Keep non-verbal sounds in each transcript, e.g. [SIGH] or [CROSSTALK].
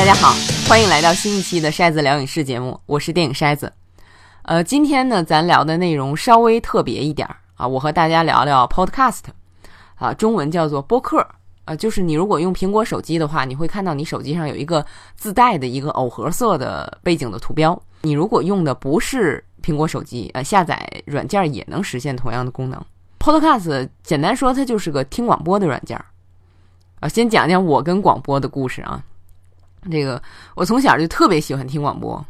大家好，欢迎来到新一期的筛子聊影视节目，我是电影筛子。呃，今天呢，咱聊的内容稍微特别一点啊，我和大家聊聊 Podcast，啊，中文叫做播客，啊，就是你如果用苹果手机的话，你会看到你手机上有一个自带的一个藕荷色的背景的图标。你如果用的不是苹果手机，呃，下载软件也能实现同样的功能。Podcast 简单说，它就是个听广播的软件。啊，先讲讲我跟广播的故事啊。这个我从小就特别喜欢听广播，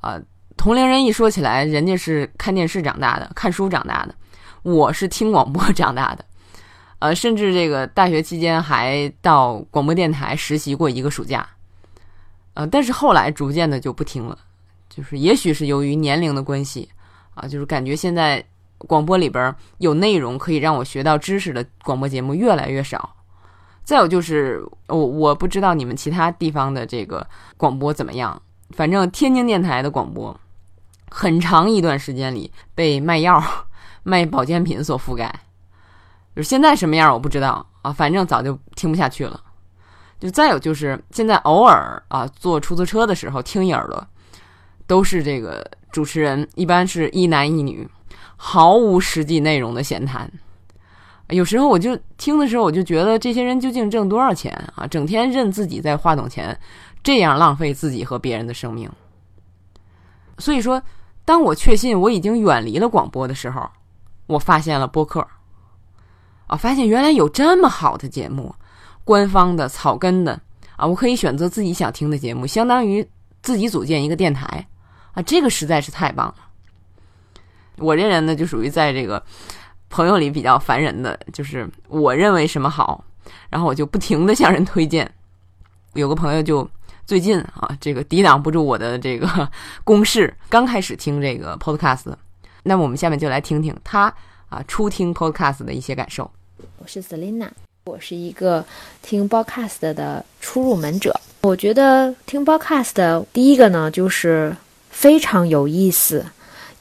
啊，同龄人一说起来，人家是看电视长大的，看书长大的，我是听广播 [LAUGHS] 长大的，呃，甚至这个大学期间还到广播电台实习过一个暑假，呃，但是后来逐渐的就不听了，就是也许是由于年龄的关系，啊，就是感觉现在广播里边有内容可以让我学到知识的广播节目越来越少。再有就是，我我不知道你们其他地方的这个广播怎么样，反正天津电台的广播，很长一段时间里被卖药、[LAUGHS] 卖保健品所覆盖。就是现在什么样我不知道啊，反正早就听不下去了。就再有就是现在偶尔啊坐出租车的时候听一耳朵，都是这个主持人，一般是一男一女，毫无实际内容的闲谈。有时候我就听的时候，我就觉得这些人究竟挣多少钱啊？整天任自己在话筒前这样浪费自己和别人的生命。所以说，当我确信我已经远离了广播的时候，我发现了播客。啊，发现原来有这么好的节目，官方的、草根的啊，我可以选择自己想听的节目，相当于自己组建一个电台啊，这个实在是太棒了。我这人呢，就属于在这个。朋友里比较烦人的就是我认为什么好，然后我就不停的向人推荐。[LAUGHS] 有个朋友就最近啊，这个抵挡不住我的这个攻势，刚开始听这个 podcast。那么我们下面就来听听他啊初听 podcast 的一些感受。我是 Selina，我是一个听 podcast 的初入门者。我觉得听 podcast 第一个呢就是非常有意思。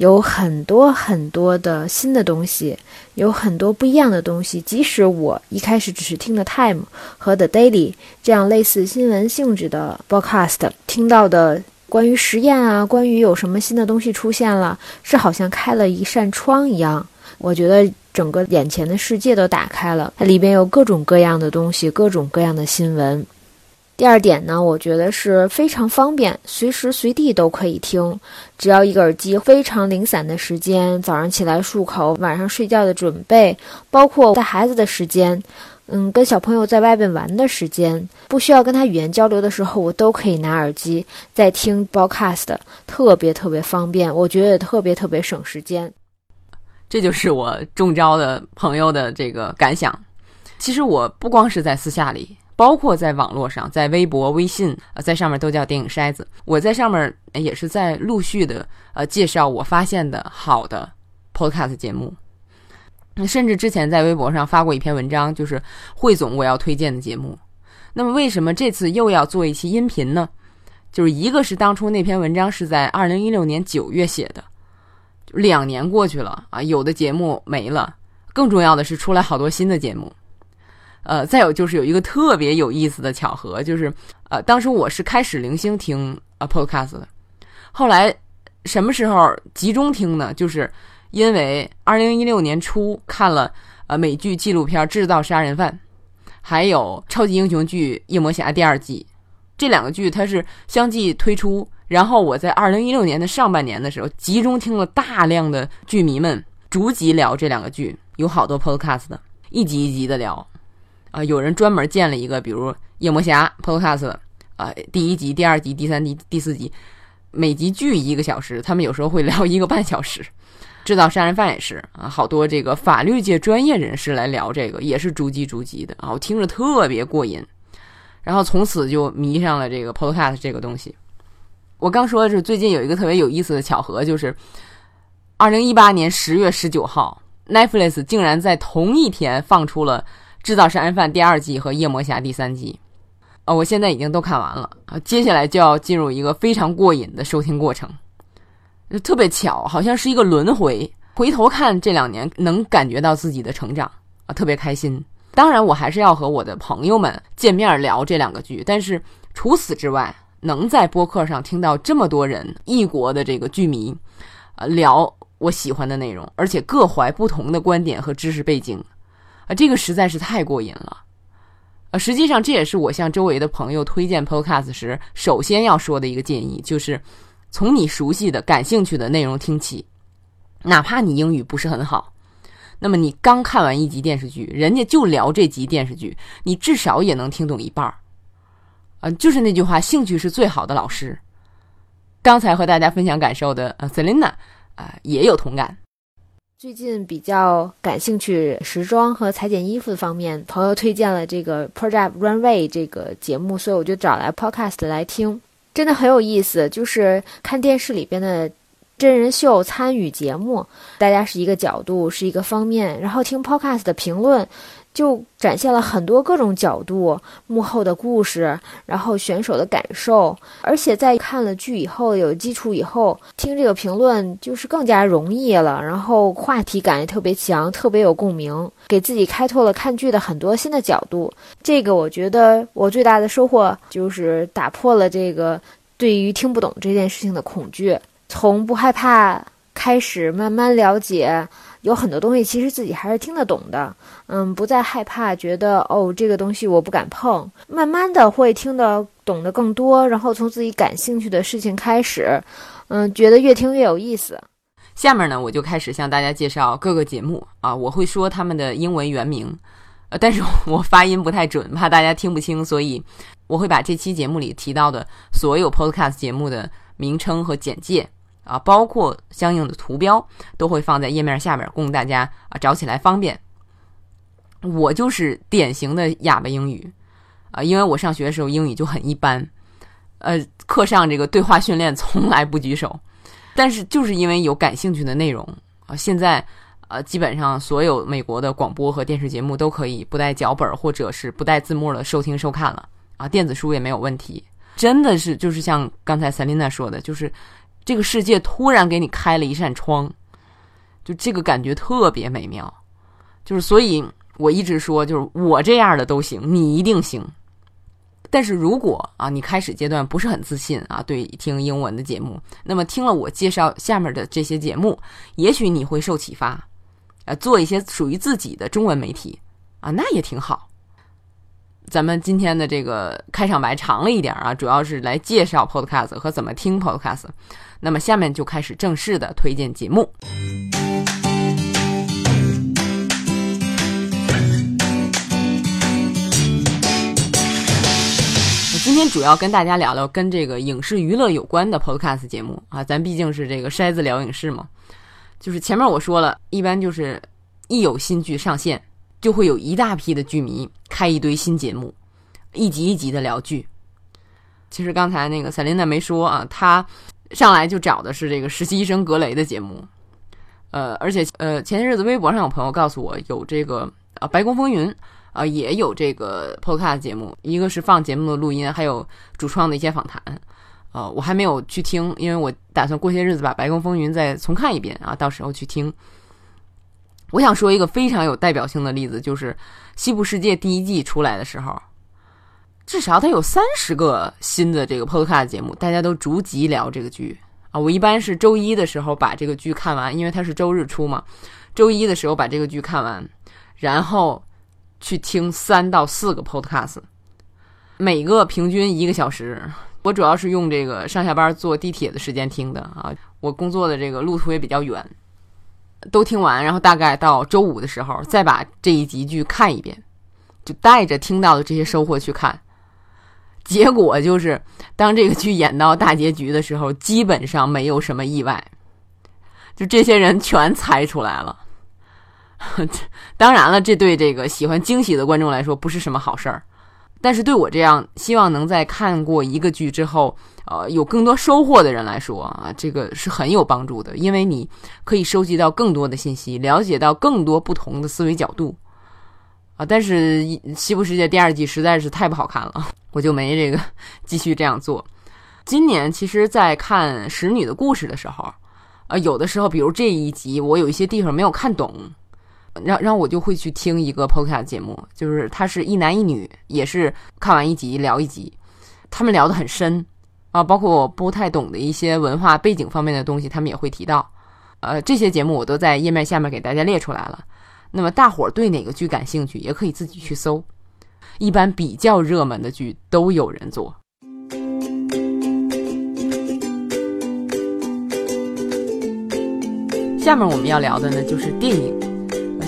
有很多很多的新的东西，有很多不一样的东西。即使我一开始只是听的《Time》和《The Daily》这样类似新闻性质的 Broadcast，听到的关于实验啊，关于有什么新的东西出现了，是好像开了一扇窗一样。我觉得整个眼前的世界都打开了，它里边有各种各样的东西，各种各样的新闻。第二点呢，我觉得是非常方便，随时随地都可以听，只要一个耳机，非常零散的时间，早上起来漱口，晚上睡觉的准备，包括带孩子的时间，嗯，跟小朋友在外边玩的时间，不需要跟他语言交流的时候，我都可以拿耳机在听 broadcast，特别特别方便，我觉得也特别特别省时间。这就是我中招的朋友的这个感想。其实我不光是在私下里。包括在网络上，在微博、微信，呃，在上面都叫电影筛子。我在上面也是在陆续的呃介绍我发现的好的 podcast 节目。甚至之前在微博上发过一篇文章，就是汇总我要推荐的节目。那么为什么这次又要做一期音频呢？就是一个是当初那篇文章是在二零一六年九月写的，两年过去了啊，有的节目没了，更重要的是出来好多新的节目。呃，再有就是有一个特别有意思的巧合，就是呃，当时我是开始零星听啊 podcast 的，后来什么时候集中听呢？就是因为二零一六年初看了呃美剧纪录片《制造杀人犯》，还有超级英雄剧《夜魔侠》第二季，这两个剧它是相继推出，然后我在二零一六年的上半年的时候，集中听了大量的剧迷们逐集聊这两个剧，有好多 podcast 的，一集一集的聊。啊，有人专门建了一个，比如《夜魔侠》Podcast，啊，第一集、第二集、第三集、第四集，每集剧一个小时，他们有时候会 [LAUGHS] 聊一个半小时。制造杀人犯也是啊，好多这个法律界专业人士来聊这个，也是逐集逐集的啊，我听着特别过瘾。然后从此就迷上了这个 Podcast 这个东西。我刚说的是最近有一个特别有意思的巧合，就是二零一八年十月十九号，Netflix 竟然在同一天放出了。制造杀人犯第二季和夜魔侠第三季，啊，我现在已经都看完了啊，接下来就要进入一个非常过瘾的收听过程，特别巧，好像是一个轮回。回头看这两年，能感觉到自己的成长啊，特别开心。当然，我还是要和我的朋友们见面聊这两个剧，但是除此之外，能在播客上听到这么多人异国的这个剧迷，呃，聊我喜欢的内容，而且各怀不同的观点和知识背景，啊，这个实在是太过瘾了。呃，实际上这也是我向周围的朋友推荐 Podcast 时首先要说的一个建议，就是从你熟悉的、感兴趣的内容听起，哪怕你英语不是很好，那么你刚看完一集电视剧，人家就聊这集电视剧，你至少也能听懂一半儿。呃，就是那句话，兴趣是最好的老师。刚才和大家分享感受的呃 Selina 啊，也有同感。最近比较感兴趣时装和裁剪衣服的方面，朋友推荐了这个 Project Runway 这个节目，所以我就找来 Podcast 来听，真的很有意思。就是看电视里边的真人秀参与节目，大家是一个角度，是一个方面，然后听 Podcast 的评论。就展现了很多各种角度幕后的故事，然后选手的感受，而且在看了剧以后有基础以后，听这个评论就是更加容易了，然后话题感也特别强，特别有共鸣，给自己开拓了看剧的很多新的角度。这个我觉得我最大的收获就是打破了这个对于听不懂这件事情的恐惧，从不害怕开始慢慢了解。有很多东西其实自己还是听得懂的，嗯，不再害怕，觉得哦这个东西我不敢碰，慢慢的会听得懂得更多，然后从自己感兴趣的事情开始，嗯，觉得越听越有意思。下面呢，我就开始向大家介绍各个节目啊，我会说他们的英文原名，呃，但是我发音不太准，怕大家听不清，所以我会把这期节目里提到的所有 Podcast 节目的名称和简介。啊，包括相应的图标都会放在页面下面，供大家啊找起来方便。我就是典型的哑巴英语啊，因为我上学的时候英语就很一般，呃，课上这个对话训练 [LAUGHS] 从来不举手。但是就是因为有感兴趣的内容啊，现在呃基本上所有美国的广播和电视节目都可以不带脚本或者是不带字幕的收听收看了啊，电子书也没有问题。真的是就是像刚才 Selina 说的，就是。这个世界突然给你开了一扇窗，就这个感觉特别美妙。就是所以我一直说，就是我这样的都行，你一定行。但是如果啊，你开始阶段不是很自信啊，对听英文的节目，那么听了我介绍下面的这些节目，也许你会受启发，啊，做一些属于自己的中文媒体啊，那也挺好。咱们今天的这个开场白长了一点啊，主要是来介绍 Podcast 和怎么听 Podcast。那么下面就开始正式的推荐节目。我今天主要跟大家聊聊跟这个影视娱乐有关的 Podcast 节目啊，咱毕竟是这个筛子聊影视嘛。就是前面我说了一般就是一有新剧上线，就会有一大批的剧迷开一堆新节目，一集一集的聊剧。其实刚才那个赛琳娜没说啊，她。上来就找的是这个实习医生格雷的节目，呃，而且呃，前些日子微博上有朋友告诉我有这个啊白宫风云啊也有这个 podcast 节目，一个是放节目的录音，还有主创的一些访谈，呃，我还没有去听，因为我打算过些日子把白宫风云再重看一遍啊，到时候去听。我想说一个非常有代表性的例子，就是《西部世界》第一季出来的时候。至少它有三十个新的这个 podcast 节目，大家都逐集聊这个剧啊。我一般是周一的时候把这个剧看完，因为它是周日出嘛。周一的时候把这个剧看完，然后去听三到四个 podcast，每个平均一个小时。我主要是用这个上下班坐地铁的时间听的啊。我工作的这个路途也比较远，都听完，然后大概到周五的时候再把这一集剧看一遍，就带着听到的这些收获去看。结果就是，当这个剧演到大结局的时候，基本上没有什么意外，就这些人全猜出来了。[LAUGHS] 当然了，这对这个喜欢惊喜的观众来说不是什么好事儿，但是对我这样希望能在看过一个剧之后，呃，有更多收获的人来说啊，这个是很有帮助的，因为你可以收集到更多的信息，了解到更多不同的思维角度。啊，但是《西部世界》第二季实在是太不好看了，我就没这个继续这样做。今年其实，在看《使女的故事》的时候，呃，有的时候，比如这一集，我有一些地方没有看懂，然然后我就会去听一个 podcast 节目，就是它是一男一女，也是看完一集聊一集，他们聊得很深啊，包括我不太懂的一些文化背景方面的东西，他们也会提到。呃，这些节目我都在页面下面给大家列出来了。那么大伙儿对哪个剧感兴趣，也可以自己去搜。一般比较热门的剧都有人做。下面我们要聊的呢，就是电影。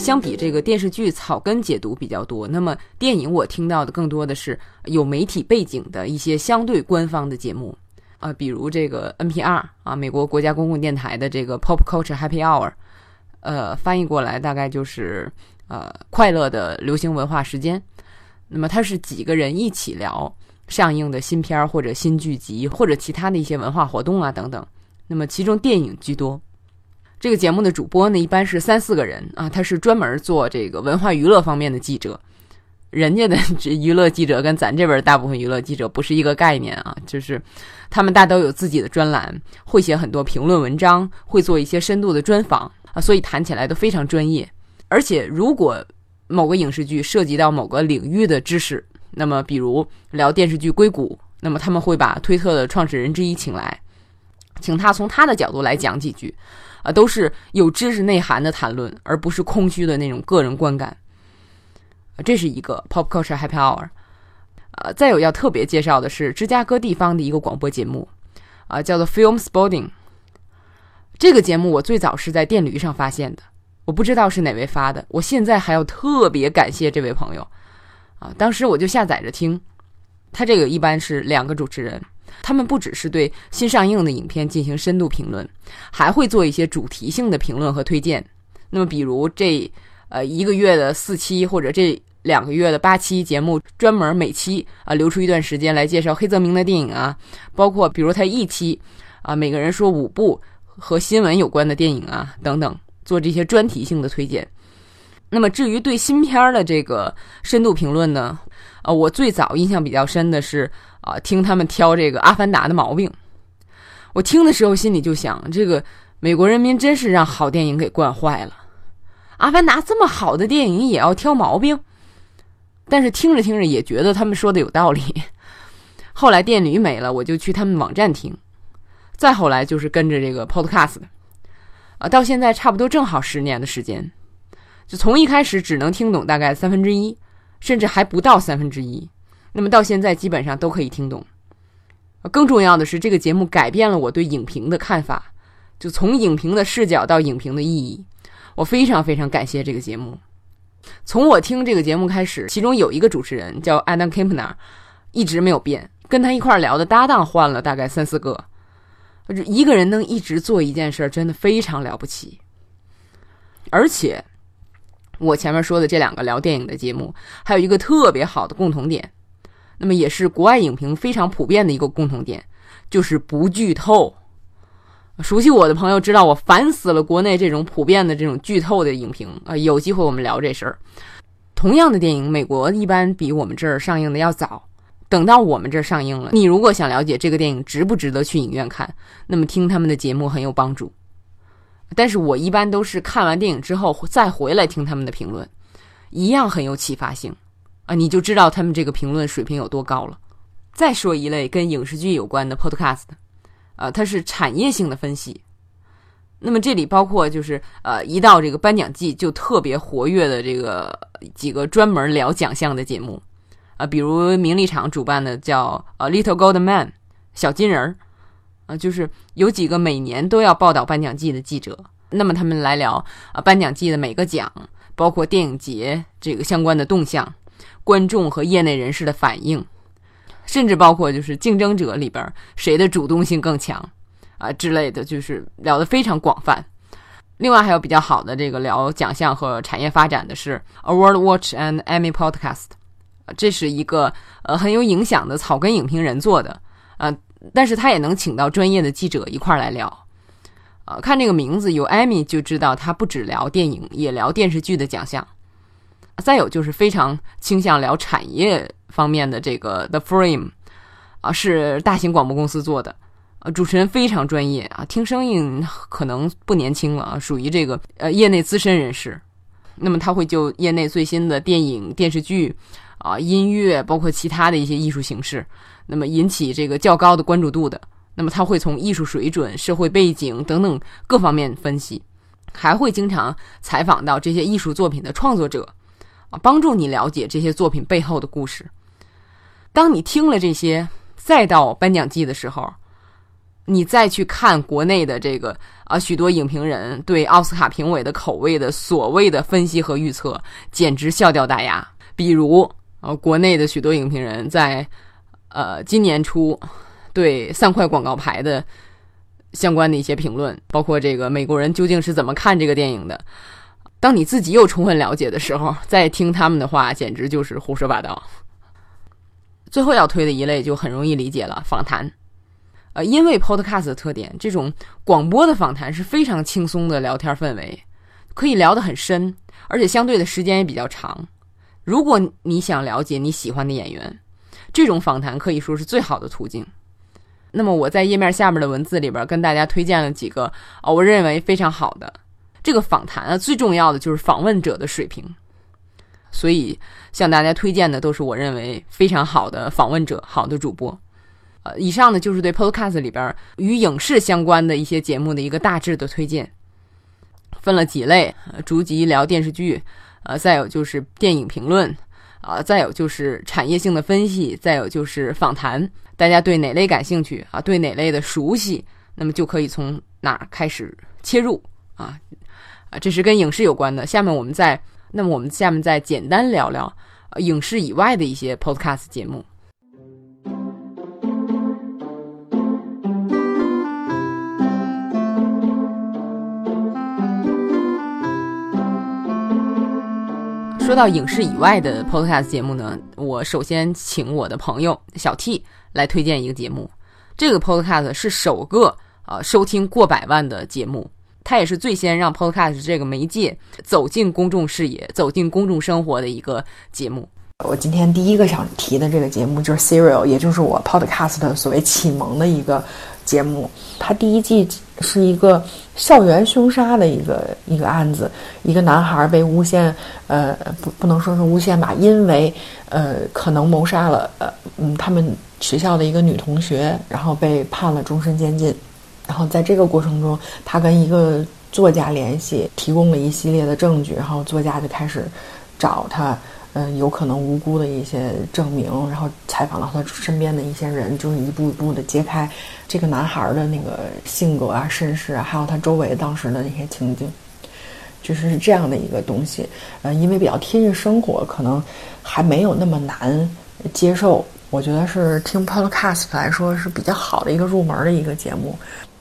相比这个电视剧，草根解读比较多。那么电影，我听到的更多的是有媒体背景的一些相对官方的节目。啊，比如这个 NPR 啊，美国国家公共电台的这个 Pop Culture Happy Hour，呃，翻译过来大概就是呃快乐的流行文化时间。那么它是几个人一起聊上映的新片儿或者新剧集或者其他的一些文化活动啊等等。那么其中电影居多。这个节目的主播呢，一般是三四个人啊，他是专门做这个文化娱乐方面的记者。人家的这娱乐记者跟咱这边大部分娱乐记者不是一个概念啊，就是他们大都有自己的专栏，会写很多评论文章，会做一些深度的专访啊，所以谈起来都非常专业。而且如果某个影视剧涉及到某个领域的知识，那么比如聊电视剧硅谷，那么他们会把推特的创始人之一请来，请他从他的角度来讲几句，啊，都是有知识内涵的谈论，而不是空虚的那种个人观感。这是一个 Pop Culture Happy Hour，呃，再有要特别介绍的是芝加哥地方的一个广播节目，啊，叫做 Film Spotting。这个节目我最早是在电驴上发现的，我不知道是哪位发的，我现在还要特别感谢这位朋友，啊，当时我就下载着听。他这个一般是两个主持人，他们不只是对新上映的影片进行深度评论，还会做一些主题性的评论和推荐。那么，比如这。呃，一个月的四期或者这两个月的八期节目，专门每期啊留出一段时间来介绍黑泽明的电影啊，包括比如他一期啊，每个人说五部和新闻有关的电影啊等等，做这些专题性的推荐。那么至于对新片的这个深度评论呢，啊，我最早印象比较深的是啊，听他们挑这个《阿凡达》的毛病。我听的时候心里就想，这个美国人民真是让好电影给惯坏了。阿凡达这么好的电影也要挑毛病，但是听着听着也觉得他们说的有道理。[LAUGHS] 后来电驴没了，我就去他们网站听，再后来就是跟着这个 Podcast，啊，到现在差不多正好十年的时间，就从一开始只能听懂大概三分之一，甚至还不到三分之一，那么到现在基本上都可以听懂。更重要的是，这个节目改变了我对影评的看法，就从影评的视角到影评的意义。我非常非常感谢这个节目。从我听这个节目开始，其中有一个主持人叫 Adam Kimpner，一直没有变。跟他一块聊的搭档换了大概三四个，一个人能一直做一件事，真的非常了不起。而且，我前面说的这两个聊电影的节目，还有一个特别好的共同点，那么也是国外影评非常普遍的一个共同点，就是不剧透。熟悉我的朋友知道，我烦死了国内这种普遍的这种剧透的影评啊！有机会我们聊这事儿。同样的电影，美国一般比我们这儿上映的要早。等到我们这儿上映了，你如果想了解这个电影值不值得去影院看，那么听他们的节目很有帮助。但是我一般都是看完电影之后再回来听他们的评论，一样很有启发性啊！你就知道他们这个评论水平有多高了。再说一类跟影视剧有关的 Podcast。呃，它是产业性的分析，那么这里包括就是呃，一到这个颁奖季就特别活跃的这个几个专门聊奖项的节目，啊，比如名利场主办的叫呃 Little Gold Man 小金人儿，啊，就是有几个每年都要报道颁奖季的记者，那么他们来聊啊颁奖季的每个奖，包括电影节这个相关的动向，观众和业内人士的反应。甚至包括就是竞争者里边谁的主动性更强啊之类的，就是聊得非常广泛。另外还有比较好的这个聊奖项和产业发展的是 Award Watch and Emmy Podcast，这是一个呃很有影响的草根影评人做的呃，但是他也能请到专业的记者一块来聊。呃，看这个名字有 Emmy 就知道他不只聊电影，也聊电视剧的奖项。再有就是非常倾向聊产业。方面的这个 The Frame 啊，是大型广播公司做的，呃，主持人非常专业啊，听声音可能不年轻了啊，属于这个呃业内资深人士。那么他会就业内最新的电影、电视剧啊音乐，包括其他的一些艺术形式，那么引起这个较高的关注度的。那么他会从艺术水准、社会背景等等各方面分析，还会经常采访到这些艺术作品的创作者，帮助你了解这些作品背后的故事。当你听了这些，再到颁奖季的时候，你再去看国内的这个啊许多影评人对奥斯卡评委的口味的所谓的分析和预测，简直笑掉大牙。比如，呃，国内的许多影评人在呃今年初。对三块广告牌的相关的一些评论，包括这个美国人究竟是怎么看这个电影的？当你自己又充分了解的时候，再听他们的话，简直就是胡说八道。最后要推的一类就很容易理解了，访谈。呃，因为 Podcast 的特点，这种广播的访谈是非常轻松的聊天氛围，可以聊得很深，而且相对的时间也比较长。如果你想了解你喜欢的演员，这种访谈可以说是最好的途径。那么我在页面下面的文字里边跟大家推荐了几个啊，我认为非常好的这个访谈啊，最重要的就是访问者的水平，所以向大家推荐的都是我认为非常好的访问者、好的主播。呃，以上呢就是对 Podcast 里边与影视相关的一些节目的一个大致的推荐，分了几类，逐级聊电视剧，呃，再有就是电影评论，啊，再有就是产业性的分析，再有就是访谈。大家对哪类感兴趣啊？对哪类的熟悉，那么就可以从哪开始切入啊？啊，这是跟影视有关的。下面我们再，那么我们下面再简单聊聊影视以外的一些 podcast 节目。说到影视以外的 podcast 节目呢，我首先请我的朋友小 T。来推荐一个节目，这个 Podcast 是首个呃收听过百万的节目，它也是最先让 Podcast 这个媒介走进公众视野、走进公众生活的一个节目。我今天第一个想提的这个节目就是 Serial，也就是我 Podcast 所谓启蒙的一个节目。它第一季是一个校园凶杀的一个一个案子，一个男孩被诬陷，呃，不不能说是诬陷吧，因为呃可能谋杀了呃嗯他们。学校的一个女同学，然后被判了终身监禁。然后在这个过程中，他跟一个作家联系，提供了一系列的证据。然后作家就开始找他，嗯，有可能无辜的一些证明。然后采访了他身边的一些人，就是一步一步的揭开这个男孩的那个性格啊、身世啊，还有他周围当时的那些情景，就是是这样的一个东西。嗯，因为比较贴近生活，可能还没有那么难接受。我觉得是听 podcast 来说是比较好的一个入门的一个节目。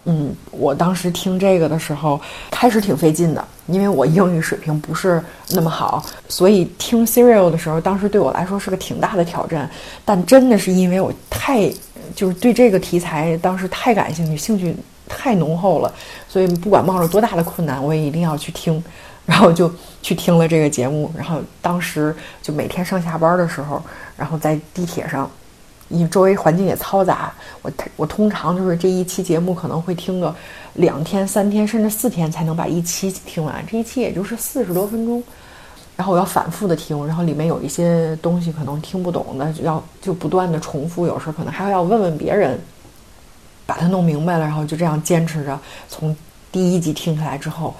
嗯，我当时听这个的时候，开始挺费劲的，因为我英语水平不是那么好，所以听 Serial 的时候，当时对我来说是个挺大的挑战。但真的是因为我太就是对这个题材当时太感兴趣，兴趣太浓厚了，所以不管冒着多大的困难，我也一定要去听。然后就去听了这个节目，然后当时就每天上下班的时候，然后在地铁上。因为周围环境也嘈杂，我我通常就是这一期节目可能会听个两天、三天，甚至四天才能把一期听完。这一期也就是四十多分钟，然后我要反复的听，然后里面有一些东西可能听不懂的，要就不断的重复，有时候可能还要问问别人，把它弄明白了，然后就这样坚持着，从第一集听下来之后，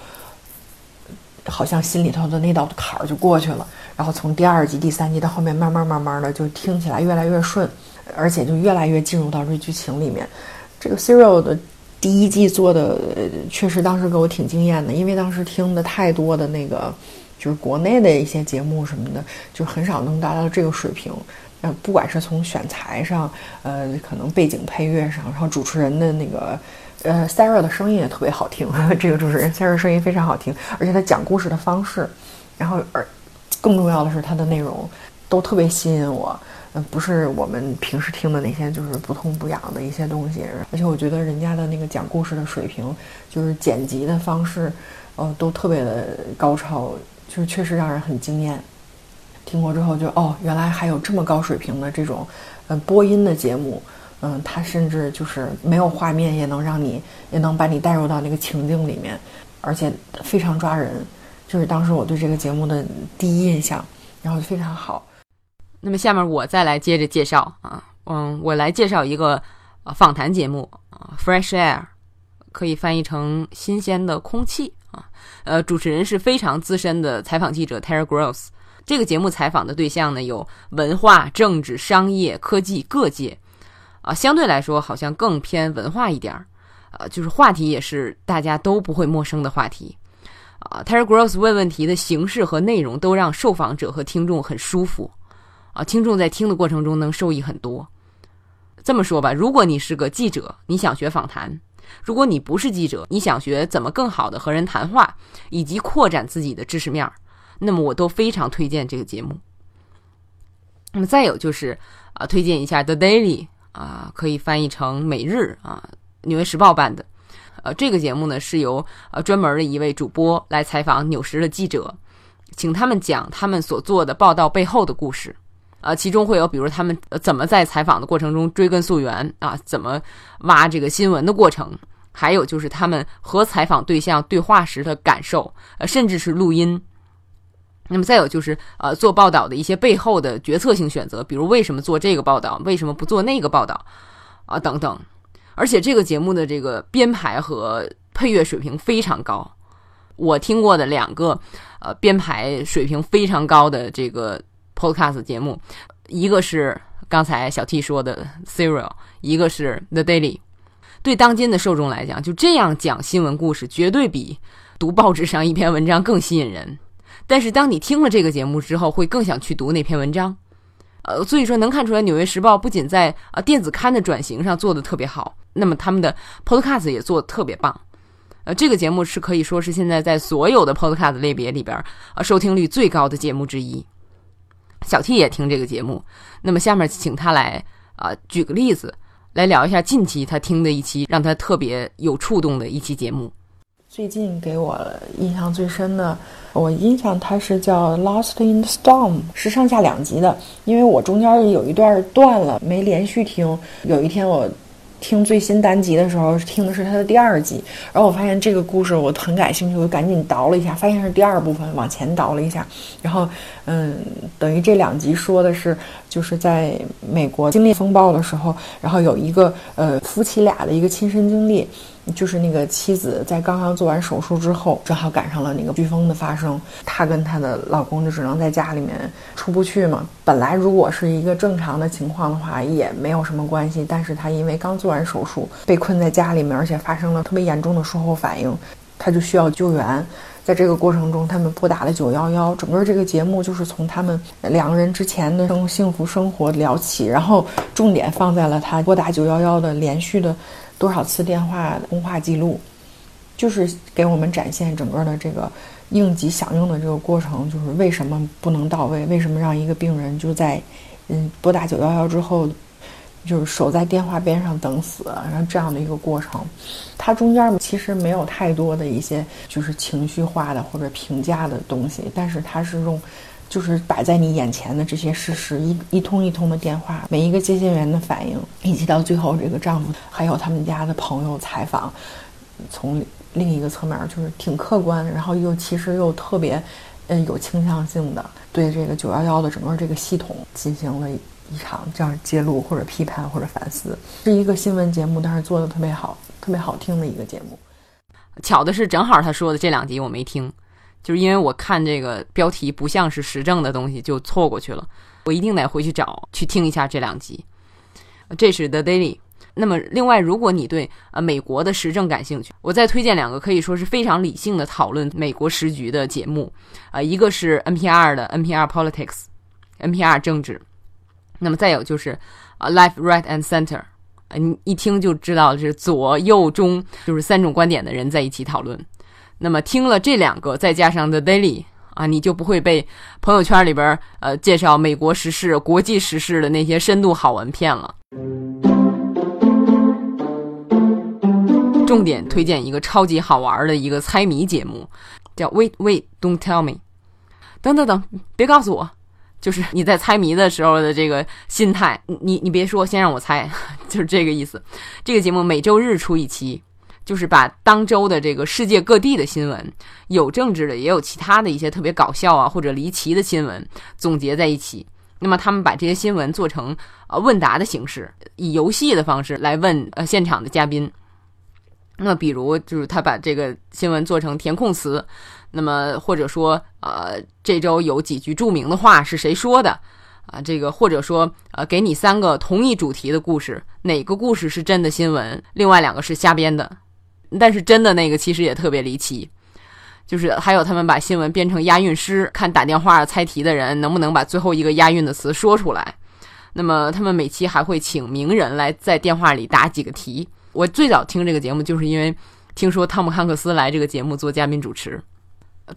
好像心里头的那道坎儿就过去了，然后从第二集、第三集到后面，慢慢慢慢的就听起来越来越顺。而且就越来越进入到这剧情里面。这个 Siri 的第一季做的确实当时给我挺惊艳的，因为当时听的太多的那个就是国内的一些节目什么的，就很少能达到这个水平。呃，不管是从选材上，呃，可能背景配乐上，然后主持人的那个呃 Sarah 的声音也特别好听。这个主持人 Sarah 声音非常好听，而且他讲故事的方式，然后而更重要的是他的内容都特别吸引我。嗯，不是我们平时听的那些，就是不痛不痒的一些东西。而且我觉得人家的那个讲故事的水平，就是剪辑的方式，呃，都特别的高超，就是确实让人很惊艳。听过之后就哦，原来还有这么高水平的这种，呃，播音的节目。嗯，它甚至就是没有画面也能让你，也能把你带入到那个情境里面，而且非常抓人。就是当时我对这个节目的第一印象，然后就非常好。那么下面我再来接着介绍啊，嗯，我来介绍一个呃访谈节目啊，Fresh Air，可以翻译成新鲜的空气啊。呃，主持人是非常资深的采访记者 Terry Gross。这个节目采访的对象呢有文化、政治、商业、科技各界啊，相对来说好像更偏文化一点儿。呃，就是话题也是大家都不会陌生的话题啊。Terry Gross 问问题的形式和内容都让受访者和听众很舒服啊，听众在听的过程中能受益很多。这么说吧，如果你是个记者，你想学访谈；如果你不是记者，你想学怎么更好的和人谈话，以及扩展自己的知识面儿，那么我都非常推荐这个节目。那么再有就是啊，推荐一下 The Daily 啊，可以翻译成每日啊。《纽约时报》办的，呃，这个节目呢是由呃专门的一位主播来采访纽时的记者，请他们讲他们所做的报道背后的故事，呃，其中会有比如他们怎么在采访的过程中追根溯源啊，怎么挖这个新闻的过程，还有就是他们和采访对象对话时的感受，呃，甚至是录音。那么再有就是呃做报道的一些背后的决策性选择，比如为什么做这个报道，为什么不做那个报道，啊等等。而且这个节目的这个编排和配乐水平非常高，我听过的两个呃编排水平非常高的这个 podcast 节目，一个是刚才小 T 说的 Serial，一个是 The Daily。对当今的受众来讲，就这样讲新闻故事，绝对比读报纸上一篇文章更吸引人。但是当你听了这个节目之后，会更想去读那篇文章。呃，所以说能看出来，《纽约时报》不仅在啊电子刊的转型上做的特别好，那么他们的 Podcast 也做的特别棒。呃，这个节目是可以说是现在在所有的 Podcast 类别里边啊收听率最高的节目之一。小 T 也听这个节目，那么下面请他来啊举个例子，来聊一下近期他听的一期让他特别有触动的一期节目。最近给我印象最深的，我印象它是叫《Lost in the Storm》，是上下两集的。因为我中间有一段断了，没连续听。有一天我听最新单集的时候，听的是他的第二集，然后我发现这个故事我很感兴趣，我就赶紧倒了一下，发现是第二部分，往前倒了一下。然后，嗯，等于这两集说的是，就是在美国经历风暴的时候，然后有一个呃夫妻俩的一个亲身经历。就是那个妻子在刚刚做完手术之后，正好赶上了那个飓风的发生，她跟她的老公就只能在家里面出不去嘛。本来如果是一个正常的情况的话，也没有什么关系。但是她因为刚做完手术，被困在家里面，而且发生了特别严重的术后反应，她就需要救援。在这个过程中，他们拨打了九幺幺。整个这个节目就是从他们两个人之前的生幸福生活聊起，然后重点放在了他拨打九幺幺的连续的。多少次电话通话记录，就是给我们展现整个的这个应急响应的这个过程，就是为什么不能到位？为什么让一个病人就在嗯拨打九幺幺之后，就是守在电话边上等死？然后这样的一个过程，它中间其实没有太多的一些就是情绪化的或者评价的东西，但是它是用。就是摆在你眼前的这些事实，一一通一通的电话，每一个接线员的反应，以及到最后这个丈夫还有他们家的朋友采访，从另一个侧面就是挺客观，然后又其实又特别，嗯，有倾向性的对这个九幺幺的整个这个系统进行了一场这样揭露或者批判或者反思，是一个新闻节目，但是做的特别好，特别好听的一个节目。巧的是，正好他说的这两集我没听。就是因为我看这个标题不像是时政的东西，就错过去了。我一定得回去找去听一下这两集。这是 The Daily。那么，另外，如果你对呃美国的时政感兴趣，我再推荐两个可以说是非常理性的讨论美国时局的节目。啊，一个是 NPR 的 NPR Politics，NPR 政治。那么再有就是啊 Life Right and Center，你一听就知道是左右中就是三种观点的人在一起讨论。那么听了这两个，再加上 The Daily 啊，你就不会被朋友圈里边呃介绍美国时事、国际时事的那些深度好文骗了。重点推荐一个超级好玩的一个猜谜节目，叫 Wait Wait Don't Tell Me。等等等，别告诉我，就是你在猜谜的时候的这个心态。你你别说，先让我猜，[LAUGHS] 就是这个意思。这个节目每周日出一期。就是把当周的这个世界各地的新闻，有政治的，也有其他的一些特别搞笑啊或者离奇的新闻，总结在一起，那么他们把这些新闻做成呃问答的形式，以游戏的方式来问呃现场的嘉宾。那比如就是他把这个新闻做成填空词，那么或者说呃这周有几句著名的话是谁说的？啊，这个或者说，呃，给你三个同一主题的故事，哪个故事是真的新闻？另外两个是瞎编的，但是真的那个其实也特别离奇，就是还有他们把新闻编成押韵诗，看打电话猜题的人能不能把最后一个押韵的词说出来。那么他们每期还会请名人来在电话里答几个题。我最早听这个节目，就是因为听说汤姆汉克斯来这个节目做嘉宾主持。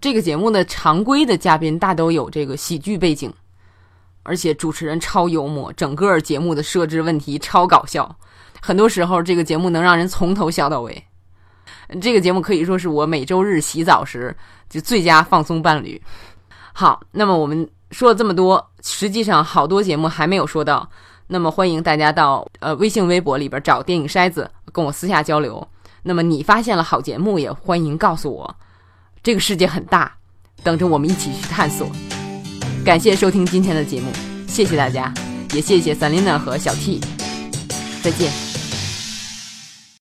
这个节目的常规的嘉宾大都有这个喜剧背景。而且主持人超幽默，整个节目的设置问题超搞笑，很多时候这个节目能让人从头笑到尾。这个节目可以说是我每周日洗澡时就最佳放松伴侣。好，那么我们说了这么多，实际上好多节目还没有说到，那么欢迎大家到呃微信、微博里边找电影筛子跟我私下交流。那么你发现了好节目，也欢迎告诉我。这个世界很大，等着我们一起去探索。感谢收听今天的节目，谢谢大家，也谢谢 Selina 和小 T，再见。